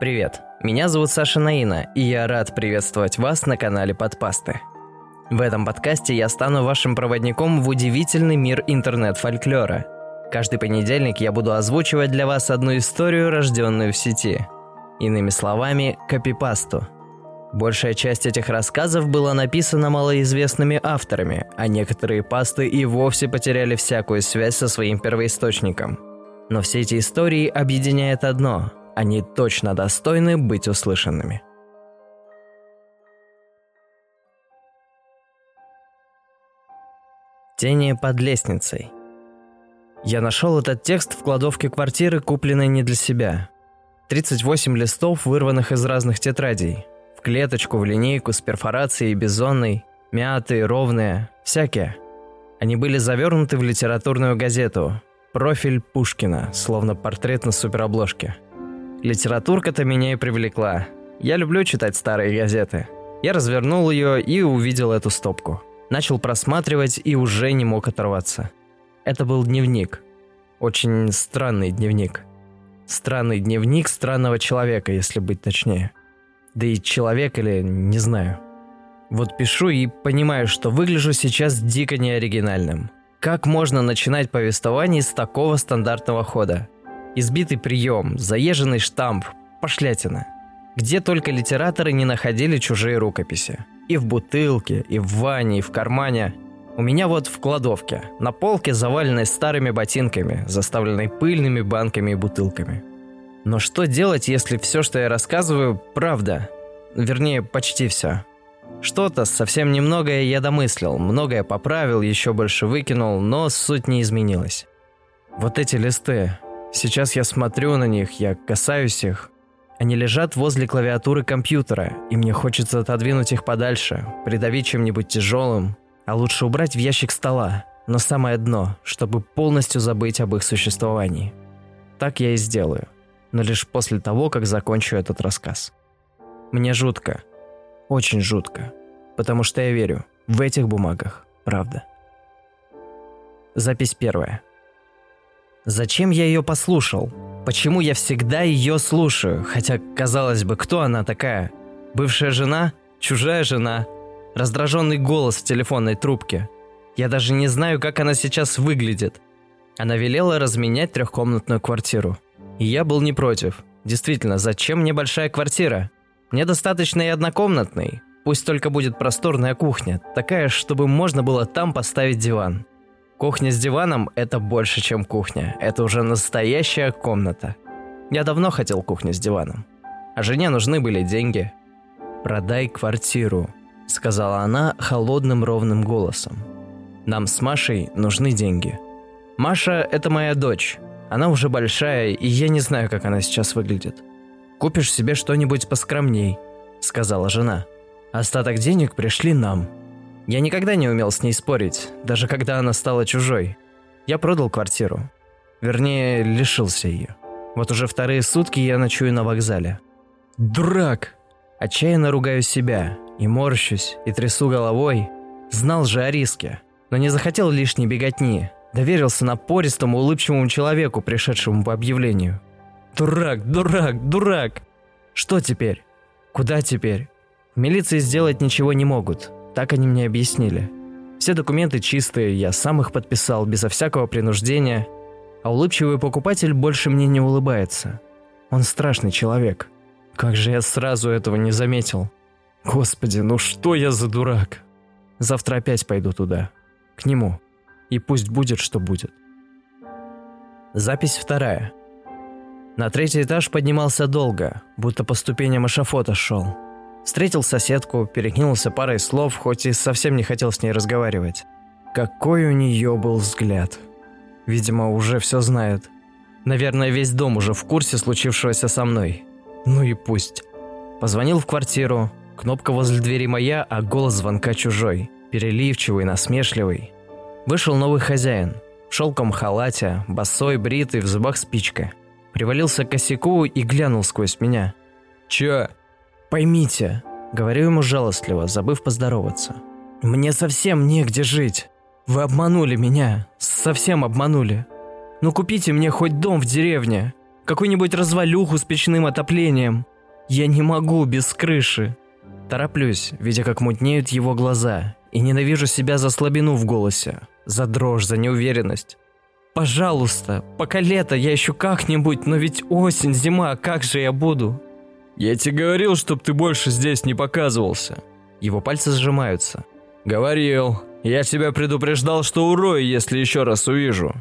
Привет, меня зовут Саша Наина, и я рад приветствовать вас на канале Подпасты. В этом подкасте я стану вашим проводником в удивительный мир интернет-фольклора. Каждый понедельник я буду озвучивать для вас одну историю, рожденную в сети. Иными словами, копипасту. Большая часть этих рассказов была написана малоизвестными авторами, а некоторые пасты и вовсе потеряли всякую связь со своим первоисточником. Но все эти истории объединяет одно – они точно достойны быть услышанными. Тени под лестницей. Я нашел этот текст в кладовке квартиры, купленной не для себя. 38 листов, вырванных из разных тетрадей. В клеточку, в линейку, с перфорацией, бизонной, мятые, ровные, всякие. Они были завернуты в литературную газету. Профиль Пушкина, словно портрет на суперобложке – Литературка-то меня и привлекла. Я люблю читать старые газеты. Я развернул ее и увидел эту стопку. Начал просматривать и уже не мог оторваться. Это был дневник. Очень странный дневник. Странный дневник странного человека, если быть точнее. Да и человек или не знаю. Вот пишу и понимаю, что выгляжу сейчас дико неоригинальным. Как можно начинать повествование с такого стандартного хода? Избитый прием, заезженный штамп, пошлятина. Где только литераторы не находили чужие рукописи. И в бутылке, и в ванне, и в кармане. У меня вот в кладовке, на полке, заваленной старыми ботинками, заставленной пыльными банками и бутылками. Но что делать, если все, что я рассказываю, правда? Вернее, почти все. Что-то, совсем немногое я домыслил, многое поправил, еще больше выкинул, но суть не изменилась. Вот эти листы, Сейчас я смотрю на них, я касаюсь их. Они лежат возле клавиатуры компьютера, и мне хочется отодвинуть их подальше, придавить чем-нибудь тяжелым, а лучше убрать в ящик стола, на самое дно, чтобы полностью забыть об их существовании. Так я и сделаю, но лишь после того, как закончу этот рассказ. Мне жутко, очень жутко, потому что я верю, в этих бумагах правда. Запись первая. Зачем я ее послушал? Почему я всегда ее слушаю? Хотя, казалось бы, кто она такая? Бывшая жена? Чужая жена? Раздраженный голос в телефонной трубке. Я даже не знаю, как она сейчас выглядит. Она велела разменять трехкомнатную квартиру. И я был не против. Действительно, зачем мне большая квартира? Мне достаточно и однокомнатной. Пусть только будет просторная кухня, такая, чтобы можно было там поставить диван. Кухня с диваном – это больше, чем кухня. Это уже настоящая комната. Я давно хотел кухню с диваном. А жене нужны были деньги. «Продай квартиру», – сказала она холодным ровным голосом. «Нам с Машей нужны деньги. Маша – это моя дочь. Она уже большая, и я не знаю, как она сейчас выглядит. Купишь себе что-нибудь поскромней», – сказала жена. «Остаток денег пришли нам». Я никогда не умел с ней спорить, даже когда она стала чужой. Я продал квартиру. Вернее, лишился ее. Вот уже вторые сутки я ночую на вокзале. Дурак! Отчаянно ругаю себя, и морщусь, и трясу головой. Знал же о риске, но не захотел лишней беготни. Доверился напористому, улыбчивому человеку, пришедшему по объявлению. Дурак, дурак, дурак! Что теперь? Куда теперь? Милиции сделать ничего не могут. Так они мне объяснили. Все документы чистые, я сам их подписал, безо всякого принуждения. А улыбчивый покупатель больше мне не улыбается. Он страшный человек. Как же я сразу этого не заметил. Господи, ну что я за дурак? Завтра опять пойду туда. К нему. И пусть будет, что будет. Запись вторая. На третий этаж поднимался долго, будто по ступеням эшафота шел. Встретил соседку, перекинулся парой слов, хоть и совсем не хотел с ней разговаривать. Какой у нее был взгляд. Видимо, уже все знает. Наверное, весь дом уже в курсе случившегося со мной. Ну и пусть. Позвонил в квартиру. Кнопка возле двери моя, а голос звонка чужой. Переливчивый, насмешливый. Вышел новый хозяин. В шелком халате, босой, бритый, в зубах спичка. Привалился к косяку и глянул сквозь меня. «Чё?» Поймите, говорю ему жалостливо, забыв поздороваться. Мне совсем негде жить. Вы обманули меня, совсем обманули. Ну купите мне хоть дом в деревне. какую-нибудь развалюху с печным отоплением. Я не могу без крыши. Тороплюсь, видя, как мутнеют его глаза, и ненавижу себя за слабину в голосе, за дрожь, за неуверенность. Пожалуйста, пока лето, я еще как-нибудь, но ведь осень, зима, как же я буду? Я тебе говорил, чтоб ты больше здесь не показывался. Его пальцы сжимаются. Говорил. Я тебя предупреждал, что урою, если еще раз увижу.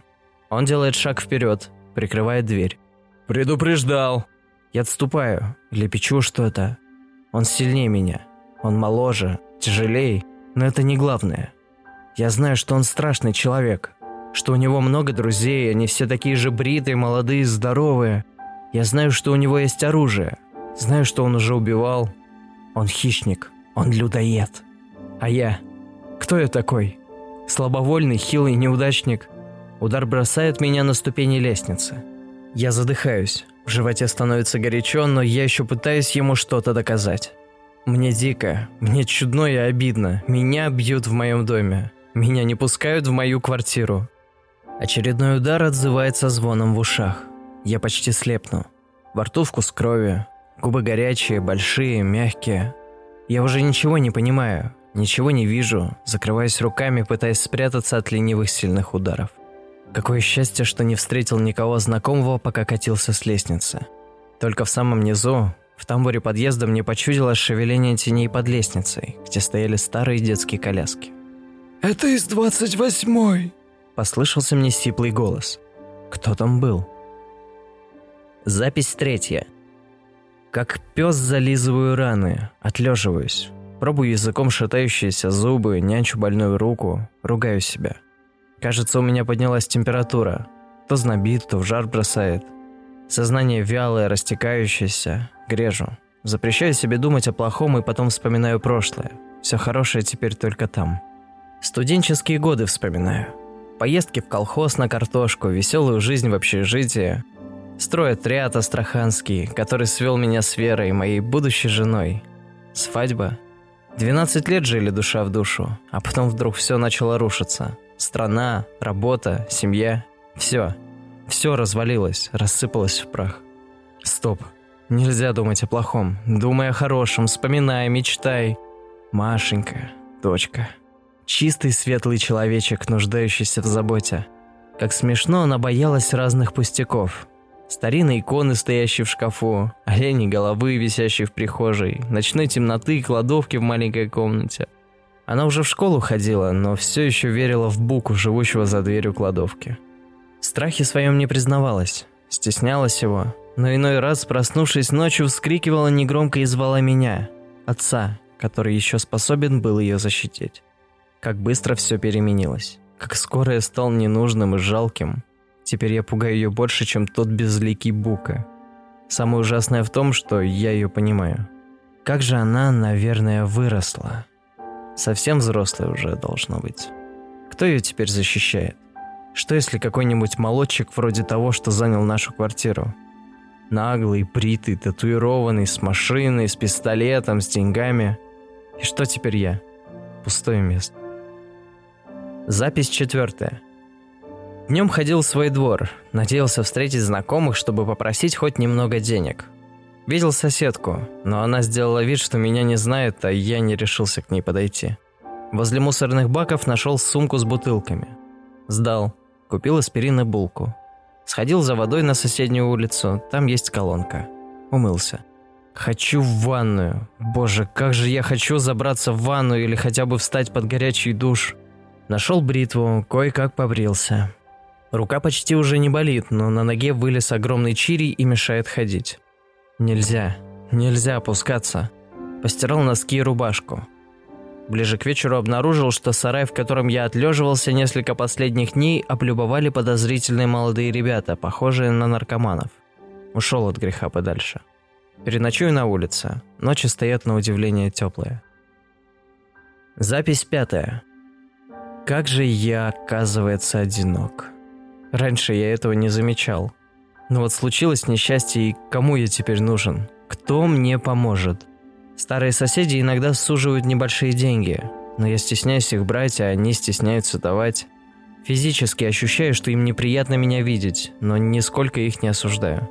Он делает шаг вперед, прикрывает дверь. Предупреждал. Я отступаю, лепечу что-то. Он сильнее меня. Он моложе, тяжелее, но это не главное. Я знаю, что он страшный человек, что у него много друзей, они все такие же бритые, молодые, здоровые. Я знаю, что у него есть оружие. Знаю, что он уже убивал. Он хищник, он людоед. А я? Кто я такой? Слабовольный, хилый неудачник. Удар бросает меня на ступени лестницы. Я задыхаюсь. В животе становится горячо, но я еще пытаюсь ему что-то доказать. Мне дико, мне чудно и обидно. Меня бьют в моем доме. Меня не пускают в мою квартиру. Очередной удар отзывается звоном в ушах. Я почти слепну. Во рту вкус крови. Губы горячие, большие, мягкие. Я уже ничего не понимаю, ничего не вижу, закрываясь руками, пытаясь спрятаться от ленивых сильных ударов. Какое счастье, что не встретил никого знакомого, пока катился с лестницы. Только в самом низу, в тамбуре подъезда, мне почудилось шевеление теней под лестницей, где стояли старые детские коляски. «Это из двадцать восьмой!» Послышался мне сиплый голос. Кто там был? Запись третья. Как пес зализываю раны, отлеживаюсь. Пробую языком шатающиеся зубы, нянчу больную руку, ругаю себя. Кажется, у меня поднялась температура. То знобит, то в жар бросает. Сознание вялое, растекающееся, грежу. Запрещаю себе думать о плохом и потом вспоминаю прошлое. Все хорошее теперь только там. Студенческие годы вспоминаю. Поездки в колхоз на картошку, веселую жизнь в общежитии. Стройотряд астраханский, который свел меня с Верой, моей будущей женой. Свадьба. 12 лет жили душа в душу, а потом вдруг все начало рушиться. Страна, работа, семья. Все. Все развалилось, рассыпалось в прах. Стоп. Нельзя думать о плохом. Думай о хорошем, вспоминай, мечтай. Машенька, дочка. Чистый светлый человечек, нуждающийся в заботе. Как смешно она боялась разных пустяков. Старинные иконы, стоящие в шкафу, олени головы, висящие в прихожей, ночной темноты и кладовки в маленькой комнате. Она уже в школу ходила, но все еще верила в Буку, живущего за дверью кладовки. В страхе своем не признавалась, стеснялась его, но иной раз, проснувшись ночью, вскрикивала негромко и звала меня, отца, который еще способен был ее защитить. Как быстро все переменилось. Как скоро я стал ненужным и жалким. Теперь я пугаю ее больше, чем тот безликий Бука. Самое ужасное в том, что я ее понимаю. Как же она, наверное, выросла. Совсем взрослая уже должно быть. Кто ее теперь защищает? Что если какой-нибудь молодчик вроде того, что занял нашу квартиру? Наглый, бритый, татуированный, с машиной, с пистолетом, с деньгами. И что теперь я? Пустое место. Запись четвертая. Днем ходил в свой двор, надеялся встретить знакомых, чтобы попросить хоть немного денег. Видел соседку, но она сделала вид, что меня не знает, а я не решился к ней подойти. Возле мусорных баков нашел сумку с бутылками. Сдал, купил аспирин и булку. Сходил за водой на соседнюю улицу, там есть колонка. Умылся. Хочу в ванную. Боже, как же я хочу забраться в ванну или хотя бы встать под горячий душ. Нашел бритву, кое-как побрился. Рука почти уже не болит, но на ноге вылез огромный чири и мешает ходить. Нельзя, нельзя опускаться. Постирал носки и рубашку. Ближе к вечеру обнаружил, что сарай, в котором я отлеживался несколько последних дней, облюбовали подозрительные молодые ребята, похожие на наркоманов. Ушел от греха подальше. Переночую на улице. Ночи стоят на удивление теплые. Запись пятая. Как же я, оказывается, одинок. Раньше я этого не замечал. Но вот случилось несчастье, и кому я теперь нужен? Кто мне поможет? Старые соседи иногда суживают небольшие деньги, но я стесняюсь их брать, а они стесняются давать. Физически ощущаю, что им неприятно меня видеть, но нисколько их не осуждаю.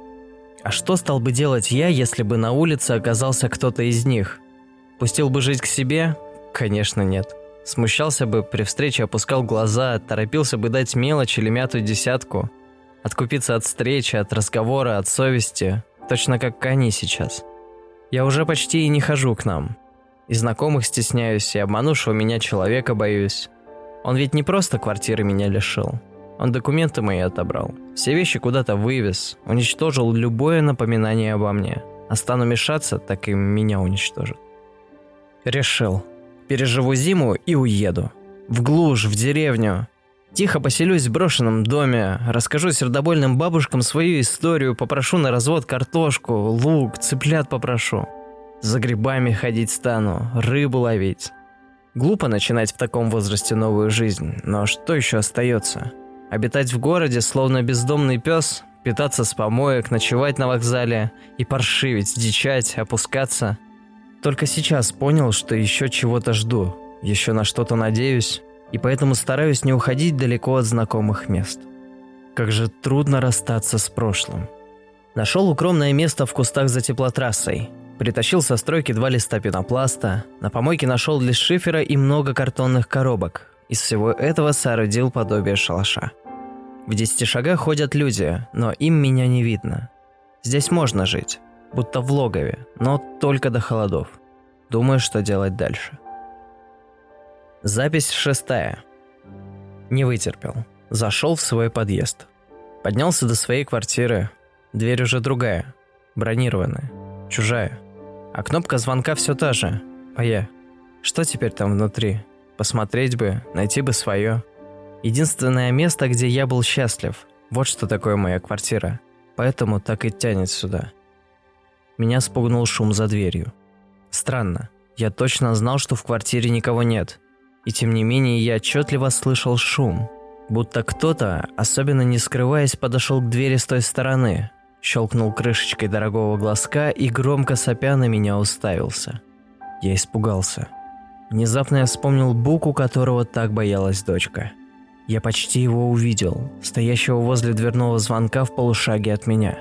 А что стал бы делать я, если бы на улице оказался кто-то из них? Пустил бы жить к себе? Конечно, нет. Смущался бы, при встрече опускал глаза, торопился бы дать мелочь или мятую десятку. Откупиться от встречи, от разговора, от совести. Точно как они сейчас. Я уже почти и не хожу к нам. И знакомых стесняюсь, и обманувшего меня человека боюсь. Он ведь не просто квартиры меня лишил. Он документы мои отобрал. Все вещи куда-то вывез. Уничтожил любое напоминание обо мне. А стану мешаться, так и меня уничтожит. Решил. Переживу зиму и уеду. В глушь, в деревню. Тихо поселюсь в брошенном доме, расскажу сердобольным бабушкам свою историю, попрошу на развод картошку, лук, цыплят попрошу. За грибами ходить стану, рыбу ловить. Глупо начинать в таком возрасте новую жизнь, но что еще остается? Обитать в городе, словно бездомный пес, питаться с помоек, ночевать на вокзале и паршивить, дичать, опускаться. Только сейчас понял, что еще чего-то жду, еще на что-то надеюсь, и поэтому стараюсь не уходить далеко от знакомых мест. Как же трудно расстаться с прошлым. Нашел укромное место в кустах за теплотрассой. Притащил со стройки два листа пенопласта. На помойке нашел лист шифера и много картонных коробок. Из всего этого соорудил подобие шалаша. В десяти шагах ходят люди, но им меня не видно. Здесь можно жить, будто в логове, но только до холодов. Думаю, что делать дальше. Запись шестая. Не вытерпел. Зашел в свой подъезд. Поднялся до своей квартиры. Дверь уже другая, бронированная, чужая. А кнопка звонка все та же, моя. Что теперь там внутри? Посмотреть бы, найти бы свое. Единственное место, где я был счастлив. Вот что такое моя квартира. Поэтому так и тянет сюда. Меня спугнул шум за дверью. Странно. Я точно знал, что в квартире никого нет. И тем не менее я отчетливо слышал шум. Будто кто-то, особенно не скрываясь, подошел к двери с той стороны, щелкнул крышечкой дорогого глазка и громко сопя на меня уставился. Я испугался. Внезапно я вспомнил Буку, которого так боялась дочка. Я почти его увидел, стоящего возле дверного звонка в полушаге от меня.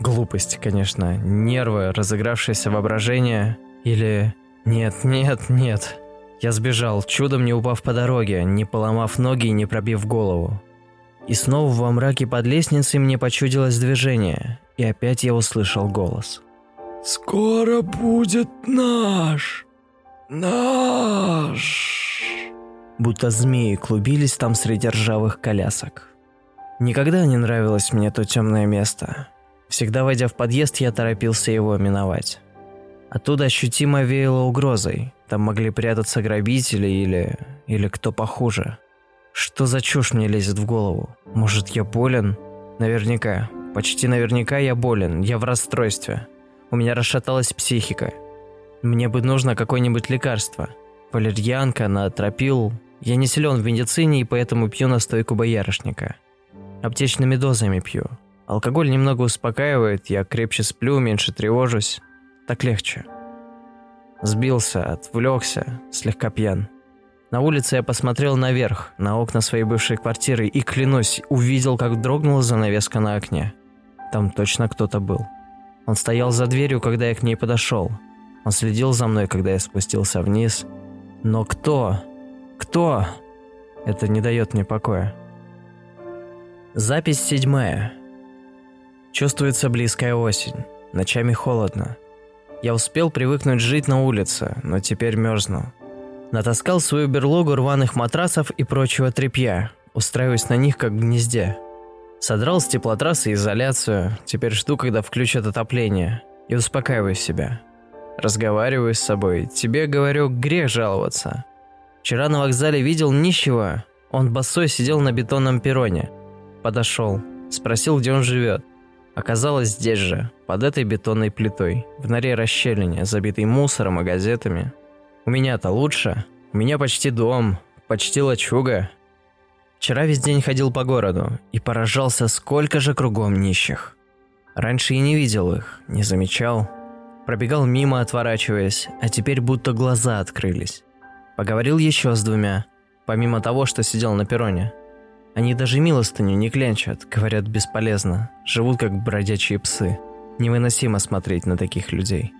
Глупость, конечно, нервы, разыгравшееся воображение или... Нет, нет, нет. Я сбежал, чудом не упав по дороге, не поломав ноги и не пробив голову. И снова во мраке под лестницей мне почудилось движение, и опять я услышал голос. «Скоро будет наш!» Наш. Будто змеи клубились там среди ржавых колясок. Никогда не нравилось мне то темное место. Всегда войдя в подъезд, я торопился его миновать. Оттуда ощутимо веяло угрозой. Там могли прятаться грабители или... или кто похуже. Что за чушь мне лезет в голову? Может, я болен? Наверняка. Почти наверняка я болен. Я в расстройстве. У меня расшаталась психика. Мне бы нужно какое-нибудь лекарство. Валерьянка, натропил. Я не силен в медицине и поэтому пью настойку боярышника. Аптечными дозами пью. Алкоголь немного успокаивает, я крепче сплю, меньше тревожусь. Так легче. Сбился, отвлекся, слегка пьян. На улице я посмотрел наверх, на окна своей бывшей квартиры и, клянусь, увидел, как дрогнула занавеска на окне. Там точно кто-то был. Он стоял за дверью, когда я к ней подошел. Он следил за мной, когда я спустился вниз. Но кто? Кто? Это не дает мне покоя. Запись седьмая. Чувствуется близкая осень. Ночами холодно. Я успел привыкнуть жить на улице, но теперь мерзну. Натаскал свою берлогу рваных матрасов и прочего тряпья, устраиваясь на них как в гнезде. Содрал с теплотрассы изоляцию, теперь жду, когда включат отопление, и успокаиваю себя. Разговариваю с собой. Тебе, говорю, грех жаловаться. Вчера на вокзале видел нищего. Он босой сидел на бетонном перроне. Подошел. Спросил, где он живет. Оказалось здесь же, под этой бетонной плитой, в норе расщелине, забитой мусором и газетами. У меня-то лучше. У меня почти дом, почти лачуга. Вчера весь день ходил по городу и поражался, сколько же кругом нищих. Раньше и не видел их, не замечал. Пробегал мимо, отворачиваясь, а теперь будто глаза открылись. Поговорил еще с двумя, помимо того, что сидел на перроне. Они даже милостыню не клянчат, говорят бесполезно, живут как бродячие псы. Невыносимо смотреть на таких людей.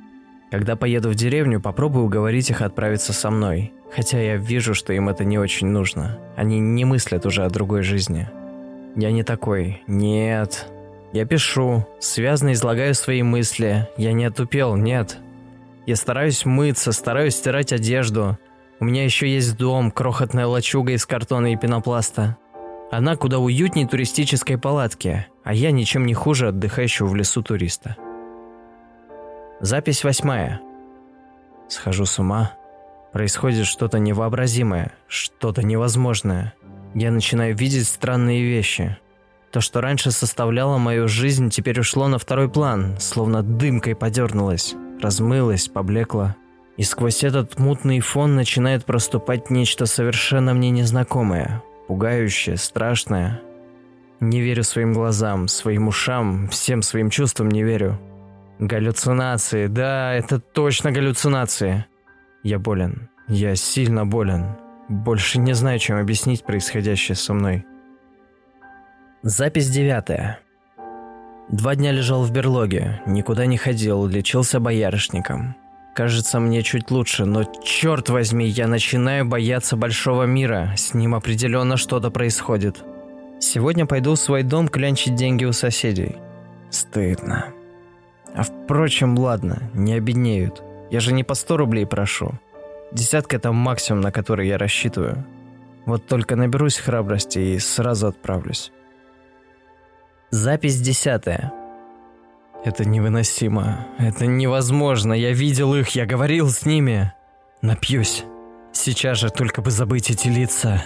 Когда поеду в деревню, попробую уговорить их отправиться со мной. Хотя я вижу, что им это не очень нужно. Они не мыслят уже о другой жизни. Я не такой. Нет. Я пишу, связно излагаю свои мысли. Я не отупел, нет. Я стараюсь мыться, стараюсь стирать одежду. У меня еще есть дом, крохотная лачуга из картона и пенопласта. Она куда уютнее туристической палатки, а я ничем не хуже отдыхающего в лесу туриста. Запись восьмая. Схожу с ума. Происходит что-то невообразимое, что-то невозможное. Я начинаю видеть странные вещи. То, что раньше составляло мою жизнь, теперь ушло на второй план, словно дымкой подернулось, размылось, поблекло. И сквозь этот мутный фон начинает проступать нечто совершенно мне незнакомое, пугающее, страшное. Не верю своим глазам, своим ушам, всем своим чувствам не верю. Галлюцинации, да, это точно галлюцинации. Я болен, я сильно болен. Больше не знаю, чем объяснить происходящее со мной. Запись девятая. Два дня лежал в берлоге, никуда не ходил, лечился боярышником. Кажется, мне чуть лучше, но черт возьми, я начинаю бояться большого мира. С ним определенно что-то происходит. Сегодня пойду в свой дом клянчить деньги у соседей. Стыдно. А впрочем, ладно, не обеднеют. Я же не по 100 рублей прошу. Десятка – это максимум, на который я рассчитываю. Вот только наберусь храбрости и сразу отправлюсь. Запись десятая. Это невыносимо. Это невозможно. Я видел их, я говорил с ними. Напьюсь. Сейчас же только бы забыть эти лица.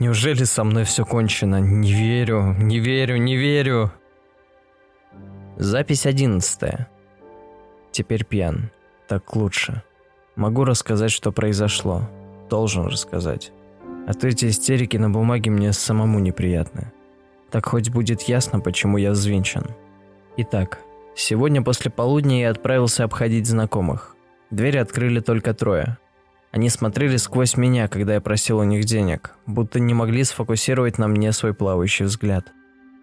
Неужели со мной все кончено? Не верю, не верю, не верю. Запись одиннадцатая. Теперь пьян. Так лучше. Могу рассказать, что произошло. Должен рассказать. А то эти истерики на бумаге мне самому неприятны. Так хоть будет ясно, почему я взвинчен. Итак, Сегодня после полудня я отправился обходить знакомых. Двери открыли только трое. Они смотрели сквозь меня, когда я просил у них денег, будто не могли сфокусировать на мне свой плавающий взгляд.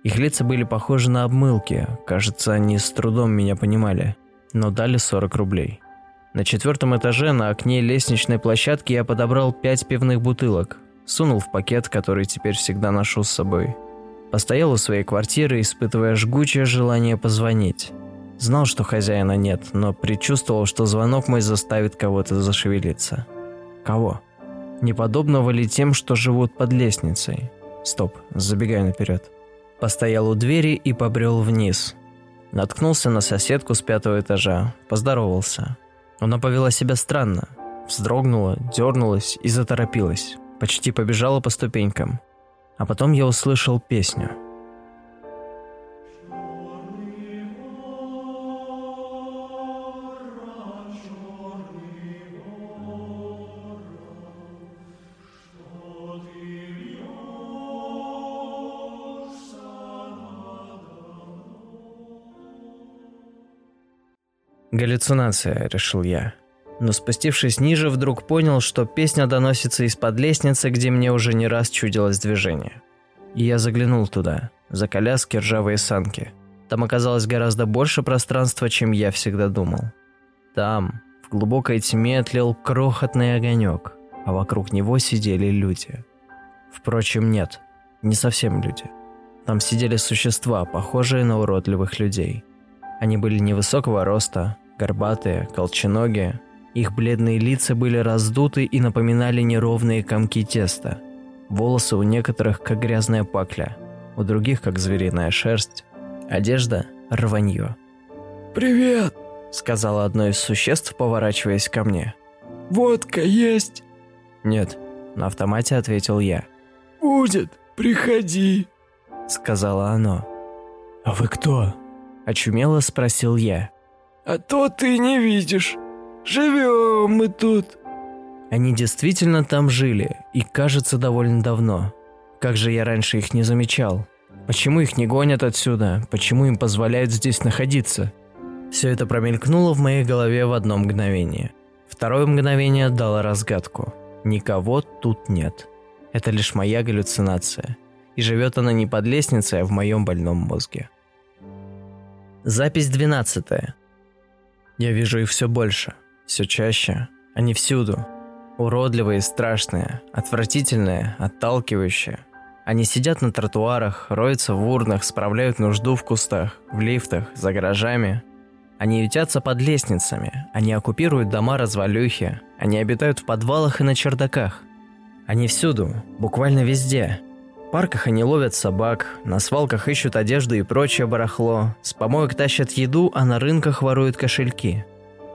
Их лица были похожи на обмылки, кажется, они с трудом меня понимали, но дали 40 рублей. На четвертом этаже на окне лестничной площадки я подобрал пять пивных бутылок, сунул в пакет, который теперь всегда ношу с собой. Постоял у своей квартиры, испытывая жгучее желание позвонить. Знал, что хозяина нет, но предчувствовал, что звонок мой заставит кого-то зашевелиться. Кого? Не подобного ли тем, что живут под лестницей? Стоп, забегаю наперед. Постоял у двери и побрел вниз. Наткнулся на соседку с пятого этажа, поздоровался. Она повела себя странно. Вздрогнула, дернулась и заторопилась. Почти побежала по ступенькам. А потом я услышал песню – Галлюцинация, решил я. Но спустившись ниже, вдруг понял, что песня доносится из-под лестницы, где мне уже не раз чудилось движение. И я заглянул туда, за коляски ржавые санки. Там оказалось гораздо больше пространства, чем я всегда думал. Там, в глубокой тьме, тлел крохотный огонек, а вокруг него сидели люди. Впрочем, нет, не совсем люди. Там сидели существа, похожие на уродливых людей. Они были невысокого роста, горбатые, колченогие. Их бледные лица были раздуты и напоминали неровные комки теста. Волосы у некоторых как грязная пакля, у других как звериная шерсть. Одежда – рванье. «Привет!» – сказала одно из существ, поворачиваясь ко мне. «Водка есть?» «Нет», – на автомате ответил я. «Будет, приходи», – сказала оно. «А вы кто?» – очумело спросил я. А то ты не видишь. Живем мы тут. Они действительно там жили, и кажется, довольно давно. Как же я раньше их не замечал? Почему их не гонят отсюда? Почему им позволяют здесь находиться? Все это промелькнуло в моей голове в одно мгновение. Второе мгновение дало разгадку. Никого тут нет. Это лишь моя галлюцинация. И живет она не под лестницей, а в моем больном мозге. Запись 12. Я вижу их все больше, все чаще. Они всюду. Уродливые страшные, отвратительные, отталкивающие. Они сидят на тротуарах, роются в урнах, справляют нужду в кустах, в лифтах, за гаражами. Они ютятся под лестницами, они оккупируют дома-развалюхи, они обитают в подвалах и на чердаках. Они всюду, буквально везде. Парках они ловят собак, на свалках ищут одежду и прочее барахло, с помоек тащат еду, а на рынках воруют кошельки.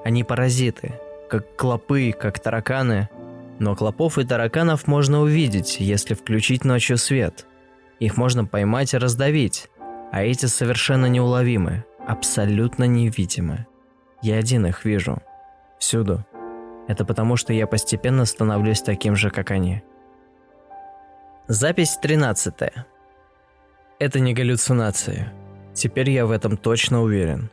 Они паразиты, как клопы, как тараканы. Но клопов и тараканов можно увидеть, если включить ночью свет. Их можно поймать и раздавить, а эти совершенно неуловимы, абсолютно невидимы. Я один их вижу. Всюду. Это потому, что я постепенно становлюсь таким же, как они. Запись 13. Это не галлюцинации. Теперь я в этом точно уверен.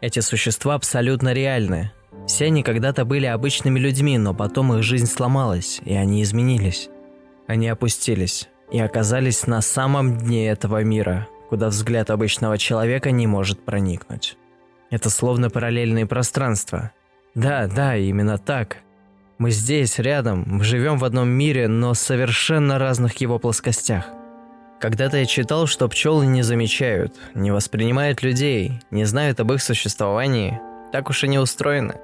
Эти существа абсолютно реальны. Все они когда-то были обычными людьми, но потом их жизнь сломалась, и они изменились. Они опустились и оказались на самом дне этого мира, куда взгляд обычного человека не может проникнуть. Это словно параллельные пространства, да, да, именно так. Мы здесь, рядом, живем в одном мире, но совершенно разных его плоскостях. Когда-то я читал, что пчелы не замечают, не воспринимают людей, не знают об их существовании. Так уж и не устроены.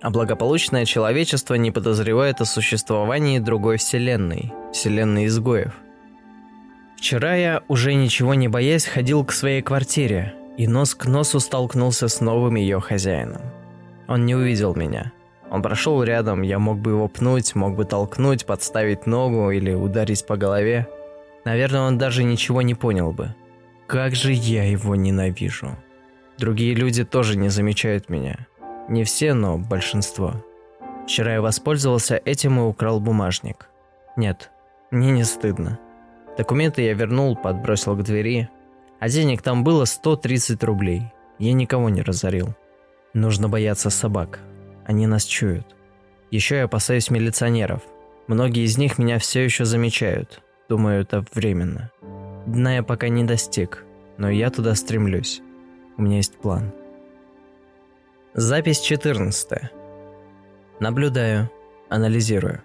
А благополучное человечество не подозревает о существовании другой вселенной, вселенной изгоев. Вчера я, уже ничего не боясь, ходил к своей квартире и нос к носу столкнулся с новым ее хозяином. Он не увидел меня. Он прошел рядом, я мог бы его пнуть, мог бы толкнуть, подставить ногу или ударить по голове. Наверное, он даже ничего не понял бы. Как же я его ненавижу. Другие люди тоже не замечают меня. Не все, но большинство. Вчера я воспользовался этим и украл бумажник. Нет, мне не стыдно. Документы я вернул, подбросил к двери. А денег там было 130 рублей. Я никого не разорил. Нужно бояться собак. Они нас чуют. Еще я опасаюсь милиционеров. Многие из них меня все еще замечают. Думаю, это временно. Дна я пока не достиг, но я туда стремлюсь. У меня есть план. Запись 14. Наблюдаю, анализирую.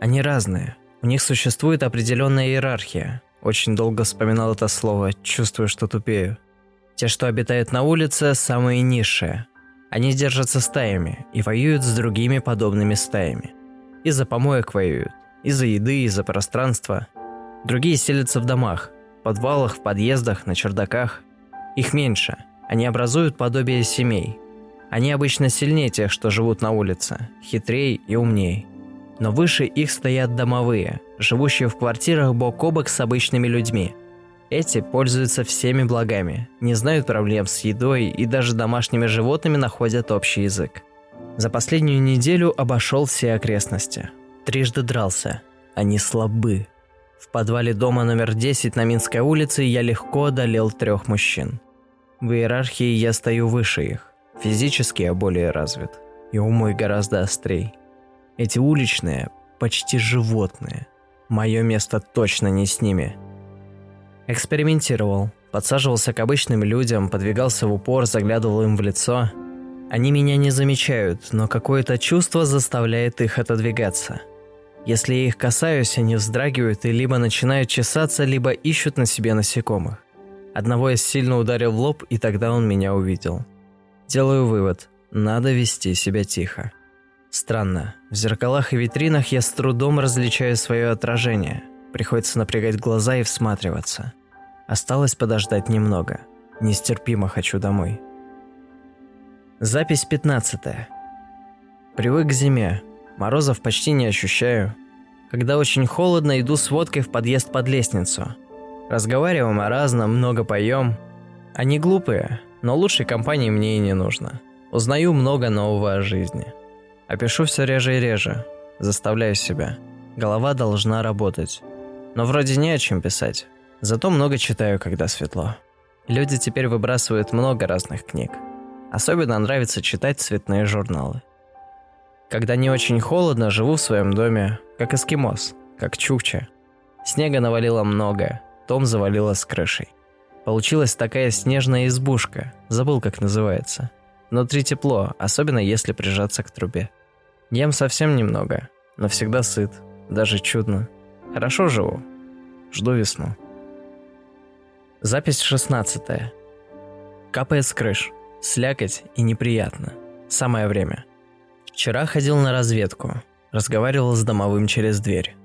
Они разные. У них существует определенная иерархия. Очень долго вспоминал это слово, чувствую, что тупею. Те, что обитают на улице, самые низшие. Они держатся стаями и воюют с другими подобными стаями. Из-за помоек воюют, из-за еды, из-за пространства. Другие селятся в домах, в подвалах, в подъездах, на чердаках. Их меньше, они образуют подобие семей. Они обычно сильнее тех, что живут на улице, хитрее и умнее. Но выше их стоят домовые, живущие в квартирах бок о бок с обычными людьми – эти пользуются всеми благами, не знают проблем с едой и даже домашними животными находят общий язык. За последнюю неделю обошел все окрестности. Трижды дрался. Они слабы. В подвале дома номер 10 на Минской улице я легко одолел трех мужчин. В иерархии я стою выше их. Физически я более развит. И ум мой гораздо острей. Эти уличные почти животные. Мое место точно не с ними – Экспериментировал, подсаживался к обычным людям, подвигался в упор, заглядывал им в лицо. Они меня не замечают, но какое-то чувство заставляет их отодвигаться. Если я их касаюсь, они вздрагивают и либо начинают чесаться, либо ищут на себе насекомых. Одного я сильно ударил в лоб, и тогда он меня увидел. Делаю вывод. Надо вести себя тихо. Странно. В зеркалах и витринах я с трудом различаю свое отражение – Приходится напрягать глаза и всматриваться. Осталось подождать немного. Нестерпимо хочу домой. Запись 15. Привык к зиме. Морозов почти не ощущаю. Когда очень холодно, иду с водкой в подъезд под лестницу. Разговариваем о разном, много поем. Они глупые, но лучшей компании мне и не нужно. Узнаю много нового о жизни. Опишу все реже и реже. Заставляю себя. Голова должна работать. Но вроде не о чем писать. Зато много читаю, когда светло. Люди теперь выбрасывают много разных книг. Особенно нравится читать цветные журналы. Когда не очень холодно, живу в своем доме, как эскимос, как чукча. Снега навалило много, дом завалило с крышей. Получилась такая снежная избушка, забыл, как называется. Внутри тепло, особенно если прижаться к трубе. Ем совсем немного, но всегда сыт, даже чудно. Хорошо живу. Жду весну. Запись 16. Капает с крыш. Слякоть и неприятно. Самое время. Вчера ходил на разведку. Разговаривал с домовым через дверь.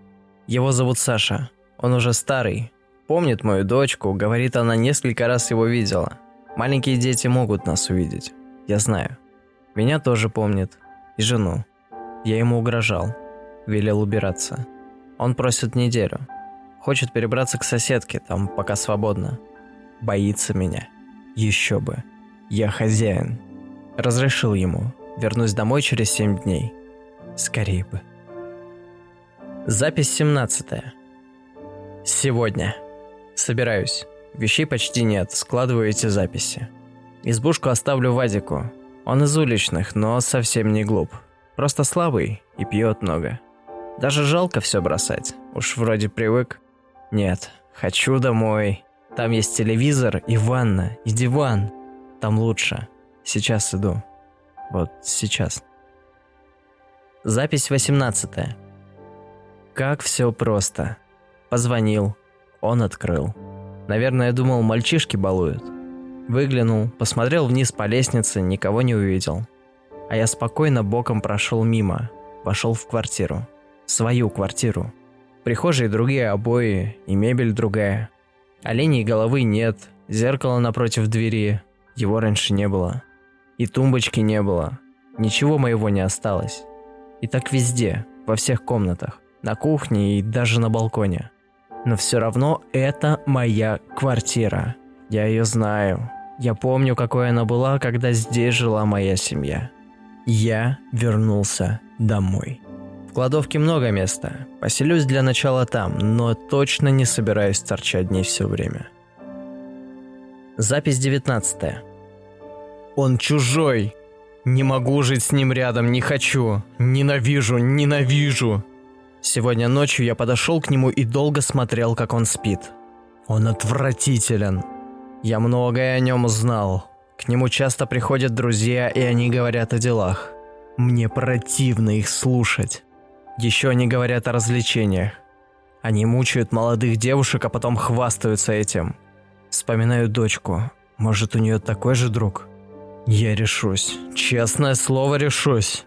Его зовут Саша. Он уже старый. Помнит мою дочку, говорит, она несколько раз его видела. Маленькие дети могут нас увидеть. Я знаю. Меня тоже помнит. И жену. Я ему угрожал. Велел убираться. Он просит неделю. Хочет перебраться к соседке, там пока свободно. Боится меня. Еще бы. Я хозяин. Разрешил ему. Вернусь домой через семь дней. Скорее бы. Запись 17. Сегодня. Собираюсь. Вещей почти нет, складываю эти записи. Избушку оставлю Вадику. Он из уличных, но совсем не глуп. Просто слабый и пьет много. Даже жалко все бросать. Уж вроде привык. Нет, хочу домой. Там есть телевизор и ванна, и диван. Там лучше. Сейчас иду. Вот сейчас. Запись 18. Как все просто. Позвонил. Он открыл. Наверное, думал, мальчишки балуют. Выглянул, посмотрел вниз по лестнице, никого не увидел. А я спокойно боком прошел мимо, вошел в квартиру. Свою квартиру. В прихожей другие обои и мебель другая. Оленей головы нет, зеркало напротив двери, его раньше не было. И тумбочки не было. Ничего моего не осталось. И так везде, во всех комнатах, на кухне и даже на балконе. Но все равно это моя квартира. Я ее знаю. Я помню, какой она была, когда здесь жила моя семья. Я вернулся домой. В кладовке много места. Поселюсь для начала там, но точно не собираюсь торчать дней все время. Запись 19. Он чужой. Не могу жить с ним рядом, не хочу. Ненавижу, ненавижу. Сегодня ночью я подошел к нему и долго смотрел, как он спит. Он отвратителен. Я многое о нем узнал. К нему часто приходят друзья, и они говорят о делах. Мне противно их слушать. Еще они говорят о развлечениях. Они мучают молодых девушек, а потом хвастаются этим. Вспоминаю дочку. Может, у нее такой же друг? Я решусь. Честное слово, решусь.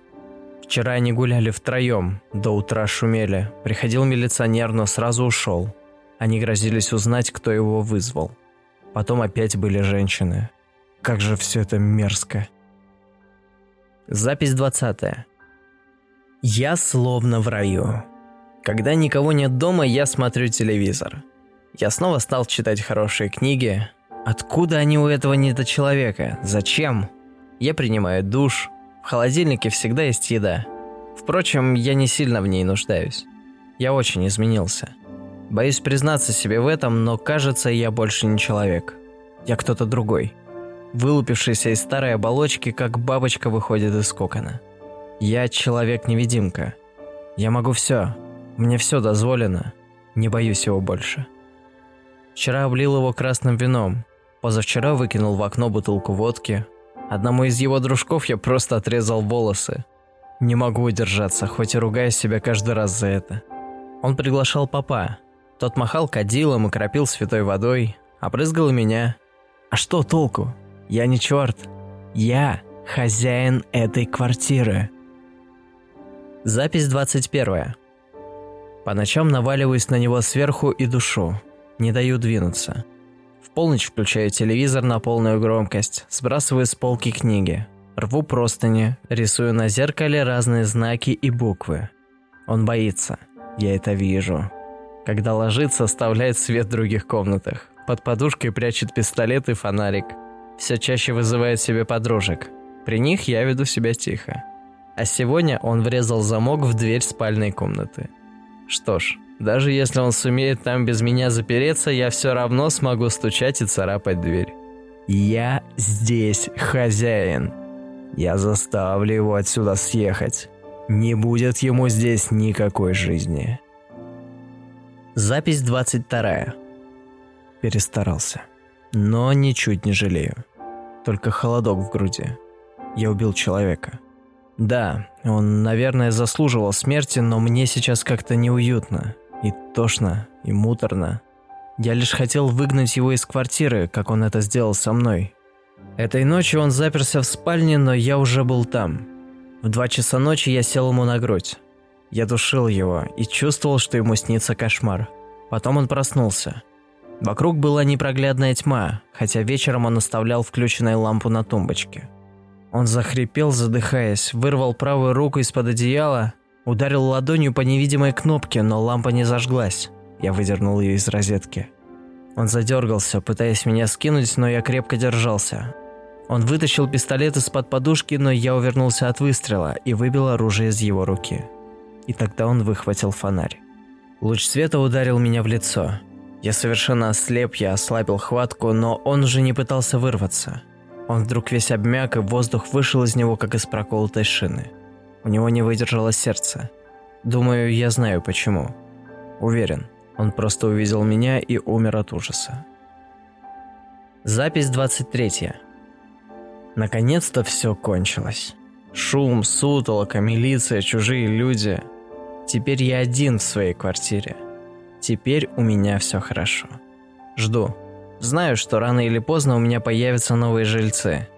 Вчера они гуляли втроем, до утра шумели. Приходил милиционер, но сразу ушел. Они грозились узнать, кто его вызвал. Потом опять были женщины. Как же все это мерзко. Запись 20. Я словно в раю. Когда никого нет дома, я смотрю телевизор. Я снова стал читать хорошие книги. Откуда они у этого недочеловека? Зачем? Я принимаю душ, в холодильнике всегда есть еда. Впрочем, я не сильно в ней нуждаюсь. Я очень изменился. Боюсь признаться себе в этом, но кажется, я больше не человек. Я кто-то другой. Вылупившийся из старой оболочки, как бабочка выходит из кокона. Я человек-невидимка. Я могу все. Мне все дозволено. Не боюсь его больше. Вчера облил его красным вином. Позавчера выкинул в окно бутылку водки, Одному из его дружков я просто отрезал волосы. Не могу удержаться, хоть и ругаю себя каждый раз за это. Он приглашал папа. Тот махал кадилом и кропил святой водой, опрызгал меня. А что толку? Я не черт. Я хозяин этой квартиры. Запись 21. По ночам наваливаюсь на него сверху и душу. Не даю двинуться полночь включаю телевизор на полную громкость, сбрасываю с полки книги, рву простыни, рисую на зеркале разные знаки и буквы. Он боится, я это вижу. Когда ложится, оставляет свет в других комнатах. Под подушкой прячет пистолет и фонарик. Все чаще вызывает себе подружек. При них я веду себя тихо. А сегодня он врезал замок в дверь спальной комнаты. Что ж, даже если он сумеет там без меня запереться, я все равно смогу стучать и царапать дверь. Я здесь хозяин. Я заставлю его отсюда съехать. Не будет ему здесь никакой жизни. Запись 22. Перестарался. Но ничуть не жалею. Только холодок в груди. Я убил человека. Да, он, наверное, заслуживал смерти, но мне сейчас как-то неуютно. И тошно, и муторно. Я лишь хотел выгнать его из квартиры, как он это сделал со мной. Этой ночью он заперся в спальне, но я уже был там. В два часа ночи я сел ему на грудь. Я душил его и чувствовал, что ему снится кошмар. Потом он проснулся. Вокруг была непроглядная тьма, хотя вечером он оставлял включенную лампу на тумбочке. Он захрипел, задыхаясь, вырвал правую руку из-под одеяла, ударил ладонью по невидимой кнопке, но лампа не зажглась. Я выдернул ее из розетки. Он задергался, пытаясь меня скинуть, но я крепко держался. Он вытащил пистолет из-под подушки, но я увернулся от выстрела и выбил оружие из его руки и тогда он выхватил фонарь. Луч света ударил меня в лицо. Я совершенно ослеп, я ослабил хватку, но он уже не пытался вырваться. Он вдруг весь обмяк, и воздух вышел из него, как из проколотой шины. У него не выдержало сердце. Думаю, я знаю почему. Уверен, он просто увидел меня и умер от ужаса. Запись 23. Наконец-то все кончилось. Шум, сутолока, милиция, чужие люди – Теперь я один в своей квартире. Теперь у меня все хорошо. Жду. Знаю, что рано или поздно у меня появятся новые жильцы.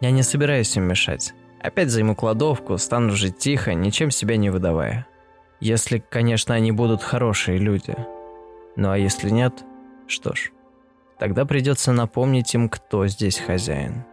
Я не собираюсь им мешать. Опять займу кладовку, стану жить тихо, ничем себя не выдавая. Если, конечно, они будут хорошие люди. Ну а если нет, что ж, тогда придется напомнить им, кто здесь хозяин.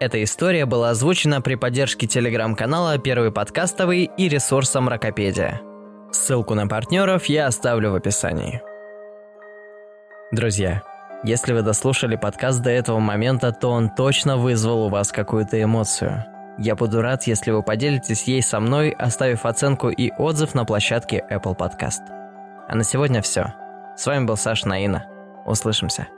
Эта история была озвучена при поддержке телеграм-канала «Первый подкастовый» и ресурса «Мракопедия». Ссылку на партнеров я оставлю в описании. Друзья, если вы дослушали подкаст до этого момента, то он точно вызвал у вас какую-то эмоцию. Я буду рад, если вы поделитесь ей со мной, оставив оценку и отзыв на площадке Apple Podcast. А на сегодня все. С вами был Саша Наина. Услышимся.